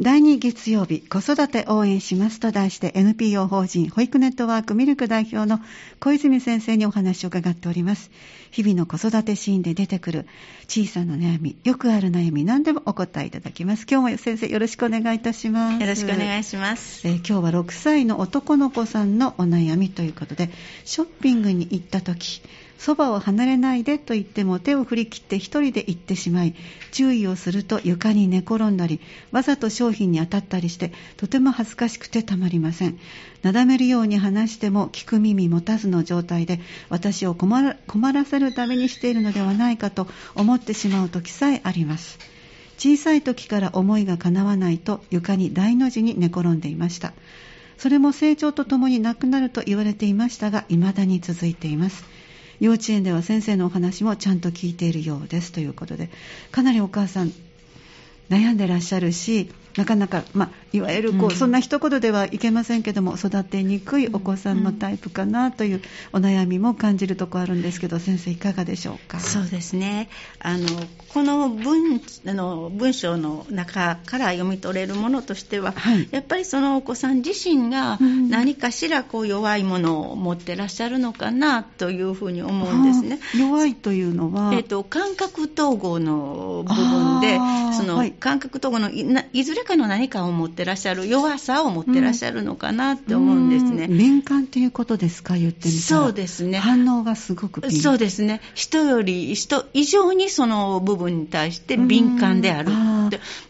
第2月曜日子育て応援しますと題して NPO 法人保育ネットワークミルク代表の小泉先生にお話を伺っております。日々の子育てシーンで出てくる小さな悩みよくある悩み何でもお答えいただきます。今日も先生よろしくお願いいたします。よろしくお願いします、えー今日は6歳の男の子さんのお悩みということでショッピングに行った時そばを離れないでと言っても手を振り切って一人で行ってしまい注意をすると床に寝転んだりわざと商品に当たったりしてとても恥ずかしくてたまりません。なだめるように話しても聞く耳持たずの状態で私を困ら困らせるためにしているのではないかと思ってしまう時さえあります。小さい時から思いが叶わないと床に大の字に寝転んでいました。それも成長とともになくなると言われていましたが未だに続いています。幼稚園では先生のお話もちゃんと聞いているようですということでかなりお母さん悩んでらっしゃるしなかなか、まあ、いわゆるこう、うん。そんな一言ではいけませんけども育てにくいお子さんのタイプかなというお悩みも感じるところあるんですけど先生いかがでしょうか？そうですね。あのこの文あの文章の中から読み取れるものとしては、はい。やっぱりそのお子さん自身がうん。何かしらこう弱いものを持ってらっしゃるのかなというふうに思うんですね。はあ弱いというのは、えー、と感覚統合の部分でそのはい。感覚統合のいないずれかの何かを持ってらっしゃる弱さを持ってらっしゃるのかなって思うんですね。うん。敏感っていうことですか？言ってみたら。そうですね。反応がすごく敏そうですね。人より人以上にその部分に対して敏感である。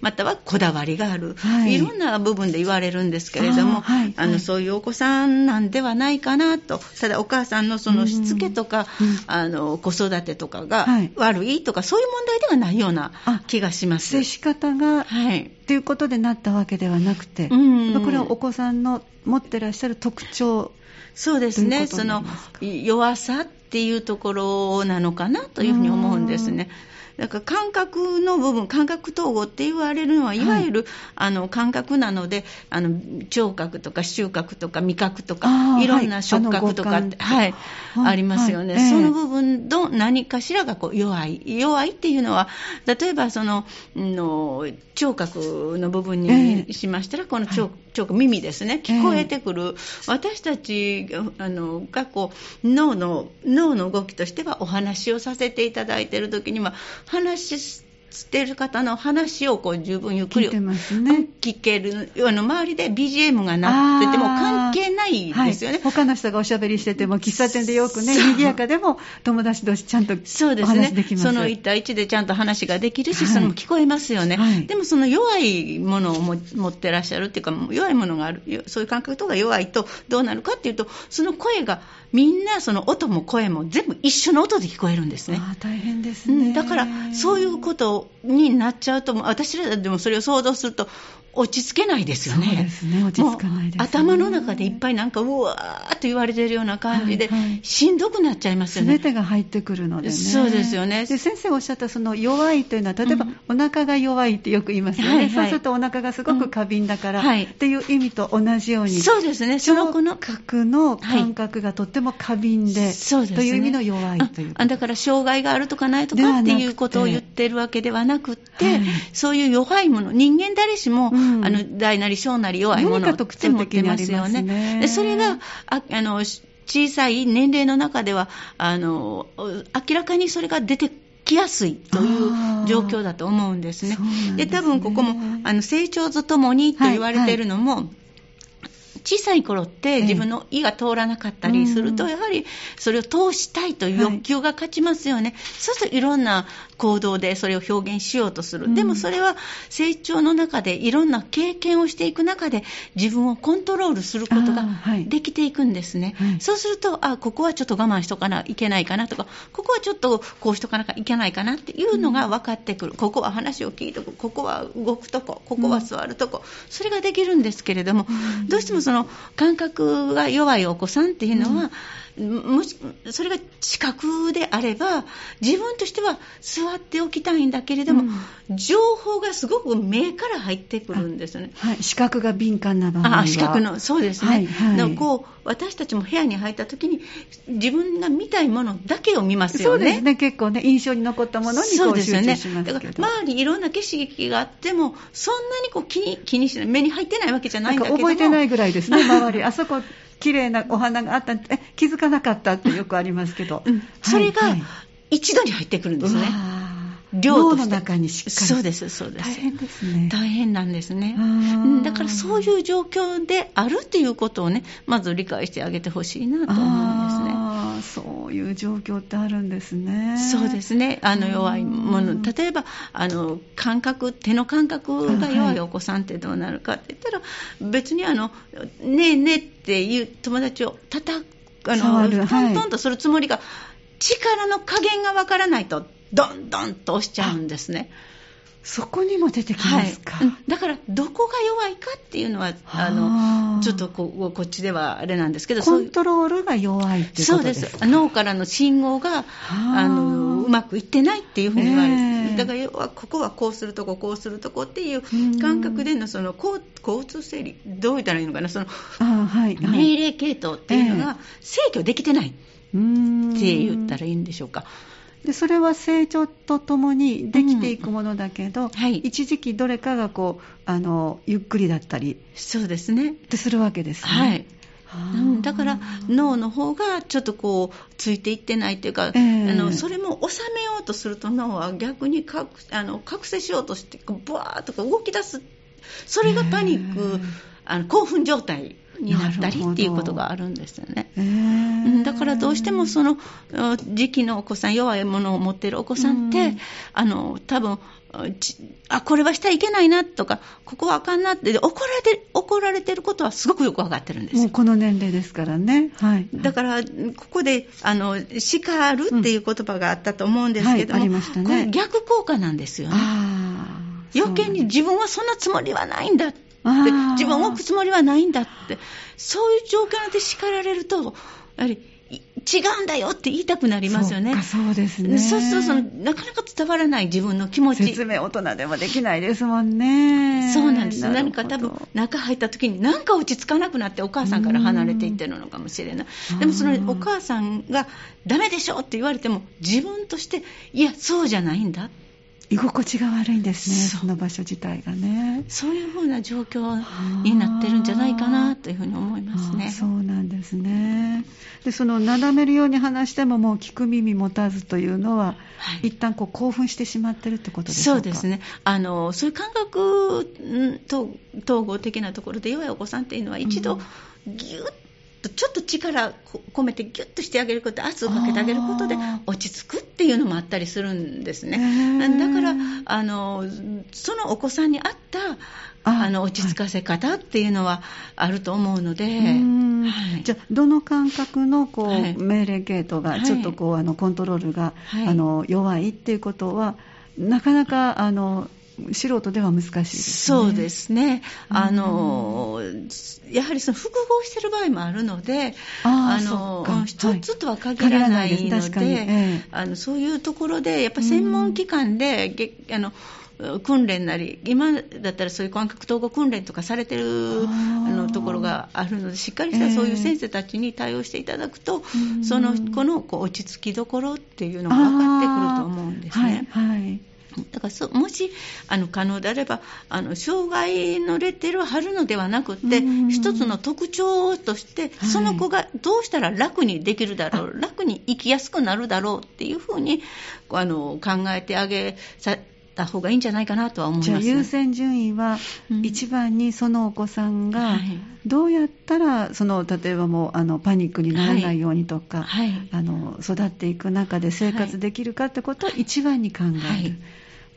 またはこだわりがある、はい。い、ろんな部分で言われるんですけれどもあーはいあのはいそういうお子さんなんではないかなと。ただお母さんのそのしつけとか、うんあの子育てとかがはい。悪いとか、そういう問題ではないようなあ気がします。接し方がはいということでなったわけではなくて、うん。これはお子さんの持ってらっしゃる特徴そうですね、その弱さっていうところなのかなというふうに思うんですね。だから感覚の部分、感覚統合って言われるのは、いわゆる、あの感覚なのであの、聴覚とか収穫とか味覚とあか、ーい。ろんな触覚とかって、はいはい。はい。ありますよね、はい。ええその部分の何かしらがこう弱い、弱いっていうのは、例えばそのの聴覚の部分ええ。にしましたら、この聴,、聴覚、耳ですね、聞こえてくる、私たちがあのがこう脳の脳の動きとしてはお話をさせていただいている時には話ししている方の話をこう十分ゆっくり聞ね。聞けるあの周りで BGM が鳴ってても関係ないですよね。はい、他の人がおしゃべりしてても喫茶店でよくね賑やかでも友達同士ちゃんとそうですね。その1対1でちゃんと話ができるし、はい。それも聞こえますよね、はい。でもその弱いものをも持ってらっしゃるっていうか、弱いものがある、そういう感覚とか弱いとどうなるかっていうと、その声が、みんなその音も声も全部一緒の音で聞こえるんですね。あー大変ですね、うん、だから、そういうことになっちゃうと、私らでもそれを想像すると、落ち着けないですよね。そうですね落ち着かないですね。頭の中でいっぱいなんか、うわーっと言われてるような感じで、はいはい。しんどくなっちゃいますよね。全てが入ってくるのでね。そうですよね。で先生おっしゃったその弱いというのは、例えば、うん。お腹が弱いってよく言いますよね。はいはい。そうするとお腹がすごく過敏だから、うん。はい。っていう意味と同じように、そうですね、その子の聴覚の感覚がとっても過敏で、そうですね。という意味の弱いというあだから障害があるとかないとかっていうことを言ってるわけではなくって、はい。そういう弱いもの、人間誰しも、うんあの大なり小なり弱いもの何かっ特徴て持って的にありますよね。でそれがああの小さい年齢の中ではあの明らかにそれが出てきやすいという状況だと思うんですね。でね多分ここもあの成長とともにと言われているのも、小さい頃って自分の胃が通らなかったりすると、うんやはりそれを通したいという欲求が勝ちますよね、そうするといろんな行動でそれを表現しようとする、うん。でもそれは成長の中でいろんな経験をしていく中で自分をコントロールすることができていくんですね、はい。そうするとあここはちょっと我慢しとかないけないかなとかここはちょっとこうしとかなきゃいけないかなっていうのが分かってくる、ここは話を聞いとく。ここは動くとこ。ここは座るとこ、それができるんですけれども、うん。どうしてもそのの感覚が弱いお子さんっていうのは、もしそれが視覚であれば自分としては座っておきたいんだけれども、うん、情報がすごく目から入ってくるんですよね。はい、視覚が敏感な場合は。あ視覚のそうですね、はいはい、こう私たちも部屋に入った時に自分が見たいものだけを見ますよね。そうですね。結構ね印象に残ったものにこう集中しますけど、ね、周りいろんな景色があってもそんなにこう気に気にしない目に入ってないわけじゃないんだけど覚えてないぐらいですね周り。あそこ綺麗なお花があったえ気づかなかったってよくありますけど、うん、それが一度に入ってくるんですね。量との中にしっかり。そうですそうです。大変ですね。大変なんですねだからそういう状況であるっていうことをねまず理解してあげてほしいなと思うんですね。そういう状況ってあるんですね。そうですね。あの弱いもの。例えばあの感覚手の感覚が弱いお子さんってどうなるかって言ったら、別にあのねえねえっていう友達を叩くあのトントンとするつもりが、力の加減がわからないとどんどんと押しちゃうんですね。そこにも出てきますか、はい、だからどこが弱いかっていうのはあ。のちょっとここっちではあれなんですけどコントロールが弱いっていうことですか？そうです。脳からの信号があ。のうまくいってないっていうふうに言われる、え。ー、だから要はここはこうするとここうするとこっていう感覚でのその交通整理どう言ったらいいのかなその、はいはい、命令系統っていうのが制御できてないって言ったらいいんでしょうか。でそれは成長とともにできていくものだけど、うん。はい、一時期どれかがこうあのゆっくりだったりそうですね。ってするわけですね。はい。うん、だから脳の方がちょっとこうついていってないっていうか、えー、あのそれも収めようとすると脳は逆にかあの覚醒しようとしてブワーッとか動き出す。それがパニック、えー、あの興奮状態になったりっていうことがあるんですよね。だからどうしてもその時期のお子さん弱いものを持っているお子さんって、あの多分あこれはしてはいけないなとかここはあかんなって怒られて怒られてることはすごくよく分かってるんです。もうこの年齢ですからね、はい、だからここであの叱るっていう言葉があったと思うんですけども、うんはいね、これ逆効果なんですよね。余計に自分はそんなつもりはないんだで自分を置くつもりはないんだって、そういう状況で叱られると、やはり違うんだよって言いたくなりますよね。そうそうですね。そうそうそう、なかなか伝わらない自分の気持ち。説明大人でもできないですもんね。そうなんです。何か多分、中入った時に何か落ち着かなくなってお母さんから離れていってるのかもしれない。でもそのお母さんがダメでしょって言われても、自分として、いや、そうじゃないんだ。居心地が悪いんですねその場所自体がね。そういうふうな状況になってるんじゃないかなというふうに思いますね。そうなんですね。でそのなだめるように話してももう聞く耳持たずというのは、はい、一旦こう興奮してしまってるってことでしょうか？そうですね。あのそういう感覚統合的なところで弱いお子さんっていうのは一度ぎゅっとちょっと力込めてギュッとしてあげること圧をかけてあげることで落ち着くっていうのもあったりするんですね。だからあのそのお子さんに合ったあの落ち着かせ方っていうのはあると思うので、はい、じゃあどの感覚のこう、はい、命令系統がちょっとこう、あのコントロールが、あの弱いっていうことはなかなかあの素人では難しいです、ね、そうですね、あのやはりその複合している場合もあるので、あの一つとは限らないので、はいええ、あのそういうところで、やっぱり専門機関で、あの訓練なり、今だったらそういう感覚統合訓練とかされてるあのところがあるので、しっかりしたそういう先生たちに対応していただくと、えー、その子のこう落ち着きどころっていうのが分かってくると思うんですね。はい、はいだからそもしあの可能であればあの障害のレッテルを貼るのではなくて一つの特徴としてその子がどうしたら楽にできるだろう、楽に生きやすくなるだろうっていうふうにあの考えてあげさた方がいいんじゃないかなとは思います、じゃあ優先順位は一番にそのお子さんがどうやったらその例えばもうあのパニックにならないようにとか、はい。はい、あの育っていく中で生活できるかってことを一番に考える。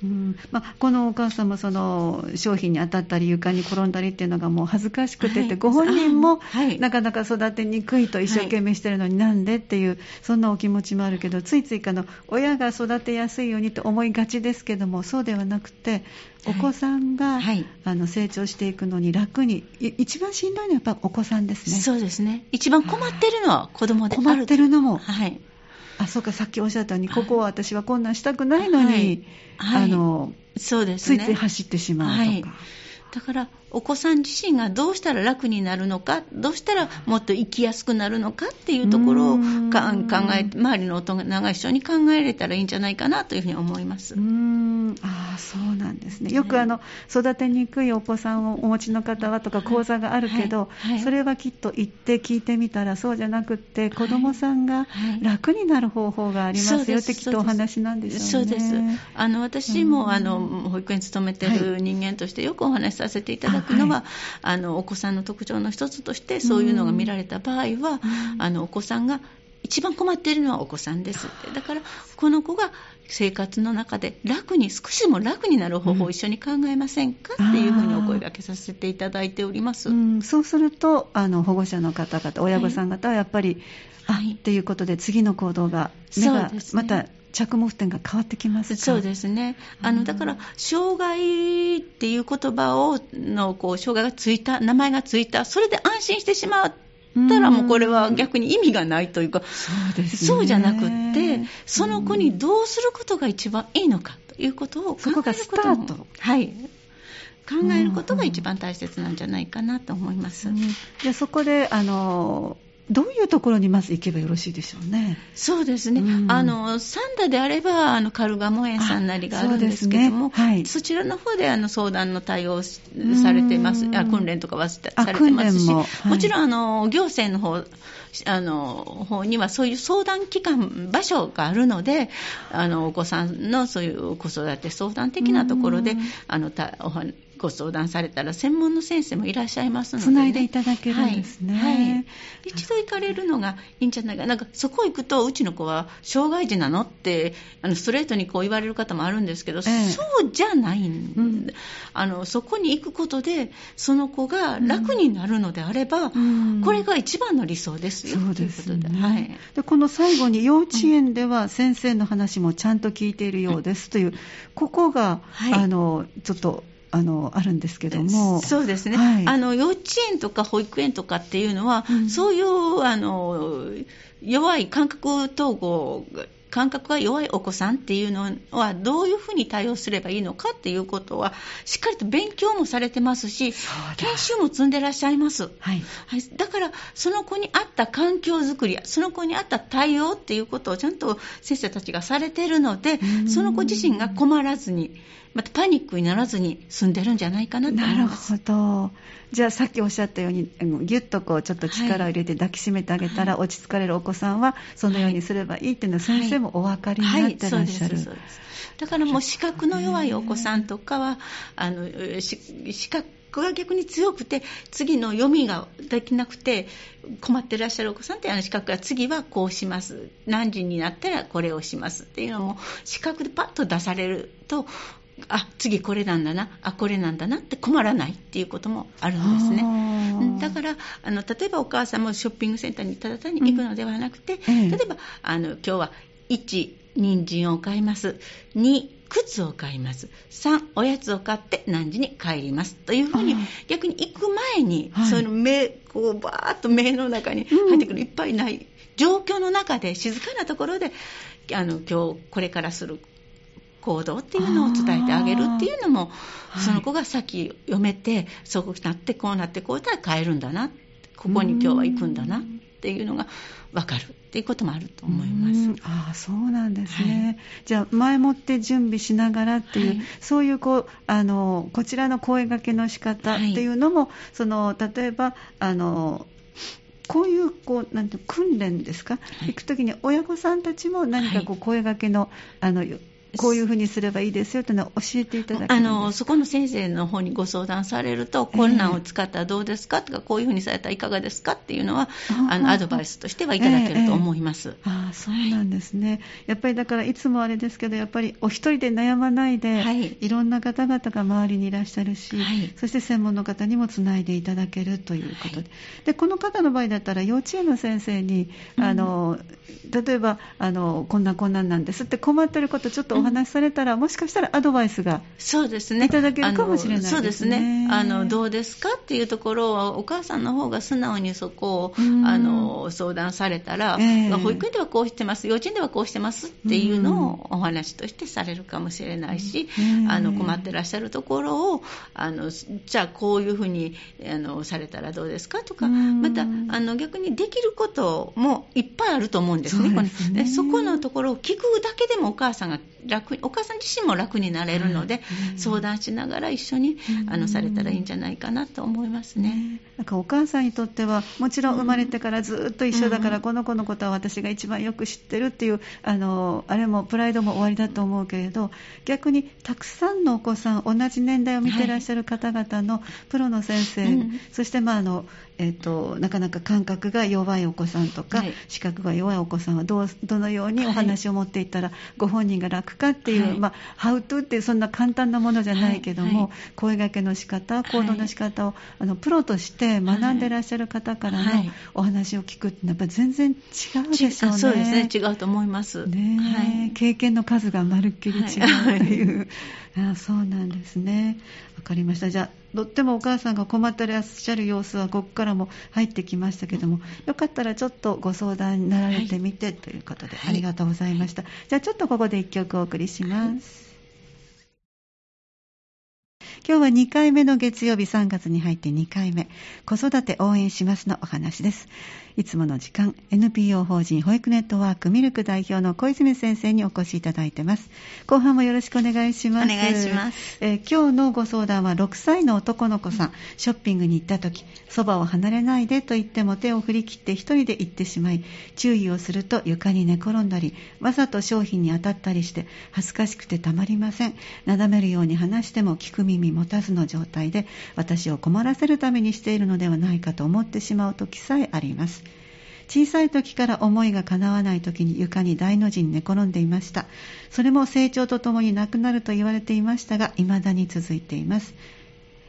はいうんまあ、このお母さんもその商品に当たったり床に転んだりっていうのがもう恥ずかしくてって、はいご本人もはいなかなか育てにくいと一生懸命してるのになんでっていうそんなお気持ちもあるけどついついあの親が育てやすいようにと思いがちですけどもそうではなくてお子さんが、はいあの成長していくのに楽にい一番しんどいのはやっぱお子さんですね。そうですね。一番困ってるのは子供で困ってるのもはい。あそうかさっきおっしゃったようにここは私はこんなんしたくないのに、はいはいあのそうですね。ついつい走ってしまうとか。はいだからお子さん自身がどうしたら楽になるのかどうしたらもっと生きやすくなるのかっていうところを考えて周りの大人が一緒に考えれたらいいんじゃないかなというふうに思います。うーん。ああそうなんですね。よくあの育てにくいお子さんをお持ちの方はとか講座があるけど、はい。はい。それはきっと行って聞いてみたらそうじゃなくって子どもさんがはい。楽になる方法がありますよってきっとお話なんでしょうね。そうです。あの私うん。もあの保育園に勤めてる人間としてよくお話しさせていただくのは、ああのお子さんの特徴の一つとしてそういうのが見られた場合は、うん。あのお子さんが一番困っているのはお子さんですって。だからこの子が生活の中で楽に少しでも楽になる方法を一緒に考えませんか、っていうふうにお声掛けさせていただいております。うん、そうするとあの保護者の方々親御さん方はやっぱり、はいあっていうことで次の行動が目がまた着目点が変わってきますか？そうですね。あうん。のだから障害っていう言葉をのこう障害がついた名前がついたそれで安心してしまったらもうこれは逆に意味がないというか、そうですね。そうじゃなくってその子にどうすることが一番いいのかということを考えることもそこがスタート。はい。考えることが一番大切なんじゃないかなと思います。うん。じゃあそこであのどういうところにまず行けばよろしいでしょうね。そうですね、うん。あのサンダであればあのカルガモ園さんなりがあるんですけども、あそね。はい。そちらの方であの相談の対応されてます。うん。あ訓練とかはされてますしもも,、はい。ちろんあの行政の方あの方にはそういう相談機関場所があるのであのお子さんのそういう子育て相談的なところでうん。あのたおはご相談されたら専門の先生もいらっしゃいますので、つないでいただけるんですね。はいはい。一度行かれるのがいいんじゃないか。なんかそこ行くとうちの子は障害児なのってあのストレートにこう言われる方もあるんですけど、ええ。そうじゃないん、うん。あのそこに行くことでその子が楽になるのであれば、うん。これが一番の理想ですよ。そうですということね、で。はい。でこの最後に幼稚園では先生の話もちゃんと聞いているようですという、ここが、はい。あのちょっとあのあるんですけども。そうですね、はい。あの幼稚園とか保育園とかっていうのは、うん。そういうあの弱い感覚統合が感覚が弱いお子さんっていうのはどういうふうに対応すればいいのかっていうことはしっかりと勉強もされてますし研修も積んでらっしゃいます。はい。はい、だから、その子に合った環境づくりや、その子に合った対応っていうことをちゃんと先生たちがされているのでう、ん。その子自身が困らずに、またパニックにならずに済んでるんじゃないかなと思ないるます。ほど。じゃあさっきおっしゃったようにあのギュッとこうちょっと力を入れて抱きしめてあげたら、落ち着かれるお子さんはそのようにすればいいっていうのは先生もお分かりになってらっしゃる。だからもう視覚の弱いお子さんとかは、あのし視覚が逆に強くて、次の読みができなくて困ってらっしゃるお子さんって、あの視覚が次はこうします、何時になったらこれをしますっていうのも、視覚でパッと出されると、あ次これなんだな、あこれなんだな。って困らないっていうこともあるんですね。だからあの例えばお母さんもショッピングセンターにただ単に行くのではなくて、ええ。例えばあの今日は1人参を買います。2靴を買います。3おやつを買って何時に帰りますというふうに逆に行く前に、はい。その目こうバーッと目の中に入ってくるいっぱいない。状況の中で静かなところであの今日これからする行動っていうのを伝えてあげるっていうのも、はいその子が先読めてそうなってこうなってこうたら帰るんだなここに今日は行くんだなっていうのが分かるっていうこともあると思います。うん。ああそうなんですね、じゃあ前もって準備しながらっていう、はい。そういうこうあのこちらの声掛けの仕方っていうのも、その例えばあのこういうこうなんて訓練ですか、い。行くときに親御さんたちも何かこう声掛けの、あのこういうふうにすればいいですよというのを教えていただけるんです。あのそこの先生の方にご相談されると、こんなんを使ったらどうですかとか、こういうふうにされたらいかがですかっていうのは、あのアドバイスとしてはいただけると思います。ああそうなんですね、やっぱりだからいつもあれですけどやっぱりお一人で悩まないで、はい。い、ろんな方々が周りにいらっしゃるし、はい。そして専門の方にもつないでいただけるということで,、でこの方の場合だったら幼稚園の先生にあの、例えばあのこんなこんなんなんですって困ってることちょっとお話しされたら、もしかしたらアドバイスがそうですね。いただけるかもしれないですね。そうですね。あの、どうですかっていうところは、お母さんの方が素直にそこを、うん。あの、相談されたら、ええ。保育園ではこうしてます、幼稚園ではこうしてますっていうのをお話としてされるかもしれないし、うん。あの、困ってらっしゃるところを、あの、じゃあこういうふうに、あの、されたらどうですかとか、うん。また、あの、逆にできることもいっぱいあると思うんですね。そね。このところを聞くだけでもお母さんが楽に、お母さん自身も楽になれるので、うん。相談しながら一緒にうん。あのされたらいいんじゃないかなと思いますね。なんかお母さんにとってはもちろん生まれてからずっと一緒だから、うん。この子のことは私が一番よく知ってるっていうあのあれもプライドも終わりだと思うけれど逆にたくさんのお子さん同じ年代を見てらっしゃる方々のプロの先生、うん。そして、まああのえっとなかなか感覚が弱いお子さんとか、はい。視覚が弱いお子さんはどうどのようにお話を持っていったら、ご本人が楽かっていう、はい。まあ、ハウトゥーっていうそんな簡単なものじゃないけども、はい。はい。声掛けの仕方行動の仕方を、あのプロとして学んでらっしゃる方からのはいお話を聞くってやっぱり全然違うでしょうね。そうですね、違うと思います。ねえはい経験の数がまるっきり違うという、あそうなんですね。わかりました。じゃあ、とってもお母さんが困ってらっしゃる様子はここからも入ってきましたけども、よかったらちょっとご相談になられてみて、ということで、はいありがとうございました。じゃあ、ちょっとここで一曲お送りします。今日は2回目の月曜日3月に入って2回目。子育て応援しますのお話です。いつもの時間 NPO 法人保育ネットワークミルク代表の小泉先生にお越しいただいてます。後半もよろしくお願いします。お願いします、えー今日のご相談は6歳の男の子さん。ショッピングに行った時そばを離れないでと言っても手を振り切って一人で行ってしまい注意をすると床に寝転んだりわざと商品に当たったりして恥ずかしくてたまりません。なだめるように話しても聞く耳持たずの状態で私を困らせるためにしているのではないかと思ってしまう時さえあります小さい時から思いが叶わない時に床に大の字に寝転んでいました。それも成長とともになくなると言われていましたが未だに続いています。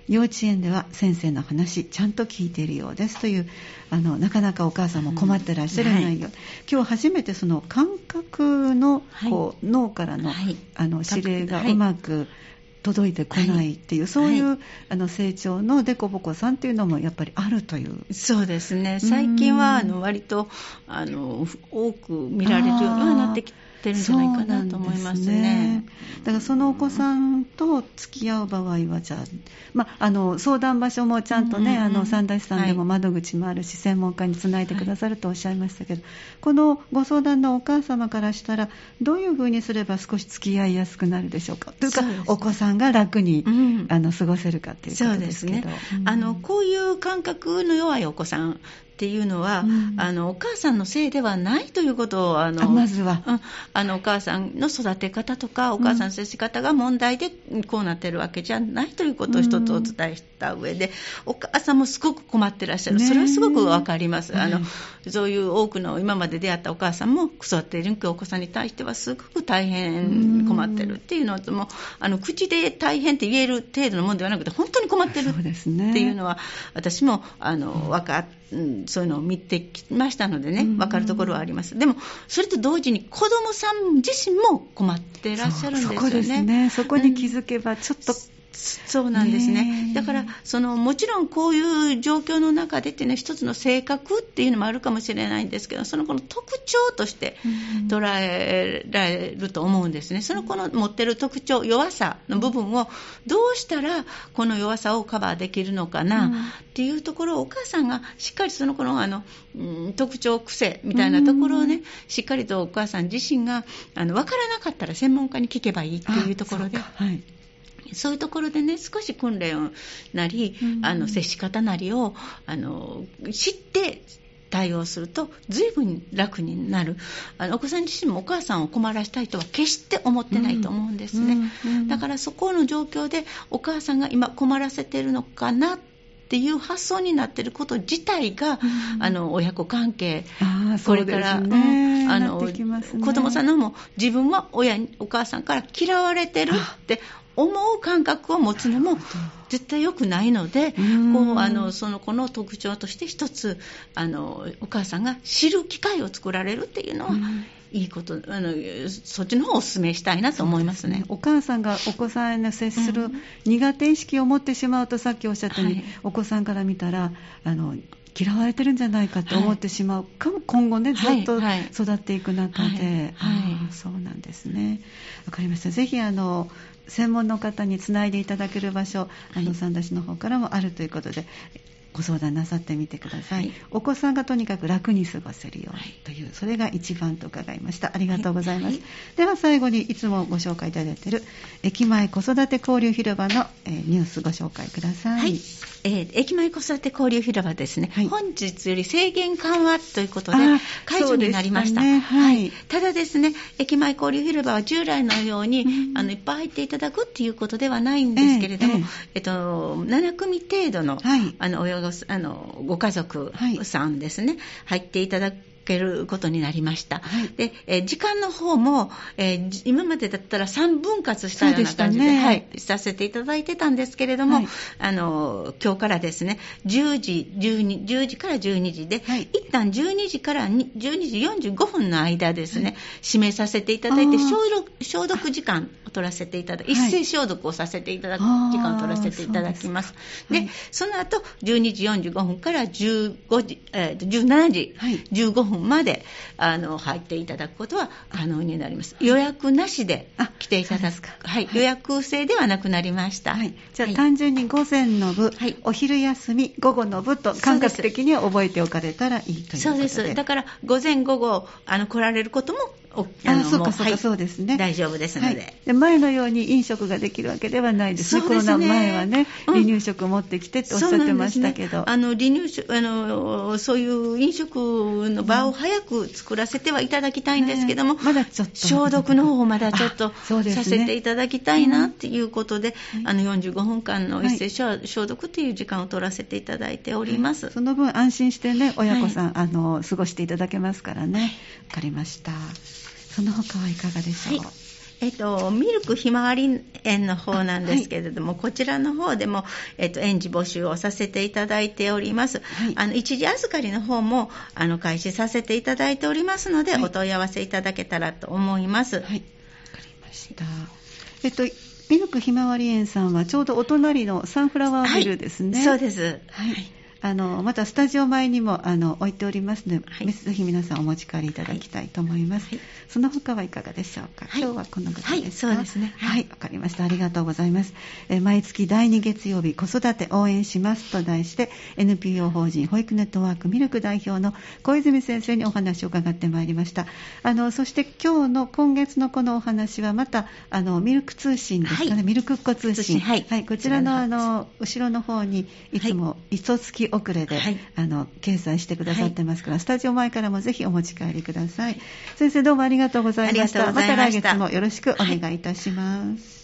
幼稚園では先生の話ちゃんと聞いているようですというあのなかなかお母さんも困ってらっしゃる内容、今日初めてその感覚のこう、脳からの,、はい。あの指令がはい。うまく届いてこないっていう、そういう、はいあの成長のデコボコさんっていうのもやっぱりあるという。そうですね、最近はあの割とあの多く見られるようにはなってきてるんじゃないかなと思いますね。ですだからそのお子さんと付き合う場合はじゃあ、まあ、あの相談場所もちゃんとね、うんうんうんあの三田市さんでもはい。窓口もあるし、専門家につないでくださるとおっしゃいましたけど、このご相談のお母様からしたらどういうふうにすれば少し付き合いやすくなるでしょうか？とい。うかお子さんが楽に、うん。あの過ごせるかというこそうとでけど。ですすね、うんあのこういう感覚の弱いお子さんっていうのは、うん。あのお母さんのせいではないということをあのあまずは。うん。あのお母さんの育て方とかお母さんの接し方が問題でこうなってるわけじゃないということを一つお伝えした上で、お母さんもすごく困ってらっしゃる、ねえ。それはすごくわかります、あのはいそういう多くの今まで出会ったお母さんも子育ているお子さんに対してはすごく大変困ってるっていうのともあの口で大変って言える程度のものではなくて本当に困ってるそうですねっていうのは私もあのわかうん。そういうのを見てきましたのでねうん。分かるところはあります。でもそれと同時に子どもさん自身も困ってらっしゃるんですよね。そそこですね。そこに気づけばちょっと、そうなんですね。だからそのもちろんこういう状況の中でっていうのは一つの性格っていうのもあるかもしれないんですけどその子の特徴としてうん。捉えられると思うんですね。その子の持ってる特徴弱さの部分をどうしたらこの弱さをカバーできるのかな、うん。っていうところをお母さんがしっかりその子のあの、うん特徴、癖みたいなところをね、しっかりとお母さん自身があの分からなかったら専門家に聞けばいいっていうところではいそういうところでね、少し訓練なり、うん。あの接し方なりをあの知って、対応すると随分楽になる。あのお子さん自身もお母さんを困らしたいとは決して思ってないと思うんですね、うんうんだからそこの状況でお母さんが今困らせてるのかなっていう発想になってること自体が、うん。あの親子関係これから、ね。うんあのね。子供さんのも自分は親にお母さんから嫌われてるって思う感覚を持つのも絶対良くないので、うん。こうあのその子の特徴として一つあのお母さんが知る機会を作られるっていうのは、うん。いいことあのそっちの方をお勧めしたいなと思いますね。お母さんがお子さんへ接するうん。苦手意識を持ってしまうとさっきおっしゃったように、はい。お子さんから見たらあの嫌われてるんじゃないかと思ってしまうかも、今後ねずっとはい。はい育っていく中で、はい。そうなんですね。わかりました。ぜひあの専門の方につないでいただける場所あの三田市の方からもあるということでご相談なさってみてください、はい。お子さんがとにかく楽に過ごせるようにはいとい。う、それが一番と伺いました。ありがとうございます、はい。では最後にいつもご紹介いただいている駅前子育て交流広場の、えーニュースご紹介ください、はい、えー駅前子育て交流広場ですね、はい。本日より制限緩和ということであ解除になりました。ね。はい。ただですね駅前交流広場は従来のように、うん。あのいっぱい入っていただくっていうことではないんですけれども、ええええ。っと、7組程度の,、はい。あの親御さんあのご家族はい。さんですね、入っていただけることになりました、はい。でえー時間の方も、え今までだったら3分割したような感じでねはい、させていただいてたんですけれども、はい。あの今日からですね10時 ,12 10時から12時で、はい。一旦12時からに12時45分の間ですね、指名させていただいて消毒消毒時間を取らせていただく、はい。一斉消毒をさせていただく時間を取らせていただきます。でその後12時45分から15時、えーと17時はい。15分まであの入っていただくことは可能になります。予約なしであ来ていただく。はい、はい。予約制ではなくなりました、はい、じゃあ、はい。単純に午前の部、はい。お昼休み、午後の部と感覚的に覚えておかれたらいいということで。そうです。だから、午前午後、あの、来られることも、おあのそうかそうか、そうですね。大丈夫ですので。はい、で前のように飲食ができるわけではないですね、すね。コロナ前はね、うん。離乳食持ってきてっておっしゃってましたけど、ね、あの離乳食あの、そういう飲食の場を早く作らせてはいただきたいんですけども、ねまだちょっと。消毒の方をまだちょっとさせていただきたいなっていうことで、あの45分間の一斉消消毒という時間を取らせていただいております。その分安心してね、親子さん、あの過ごしていただけますからね、わかりました。その他はいかがでしょう？はいえっと、ミルクひまわり園の方なんですけれども、こちらの方でも、えっと、園児募集をさせていただいております。はいあの一時預かりの方もあの開始させていただいておりますので、はいお問い合わせいただけたらと思います。はい、わかりました。えっと、ミルクひまわり園さんはちょうどお隣のサンフラワービルですね。はいそうです。はい。あのまたスタジオ前にもあの置いておりますので、はいぜひ皆さんお持ち帰りいただきたいと思います。はいその他はいかがでしょうか？はい今日はこのぐらいですか？はいそうですねはい、わ、かりました。ありがとうございます。えー毎月第2月曜日子育て応援しますと題して NPO 法人保育ネットワークミルク代表の小泉先生にお話を伺ってまいりました。あのそして今日の今月のこのお話はまたあのミルク通信ですかね？はいミルクっ子通信。はいこちらのあのの後ろの方にいつも一月遅れで、はいあの掲載してくださってますから、スタジオ前からもぜひお持ち帰りください。先生どうもありがとうございました。また来月もよろしくお願いいたします。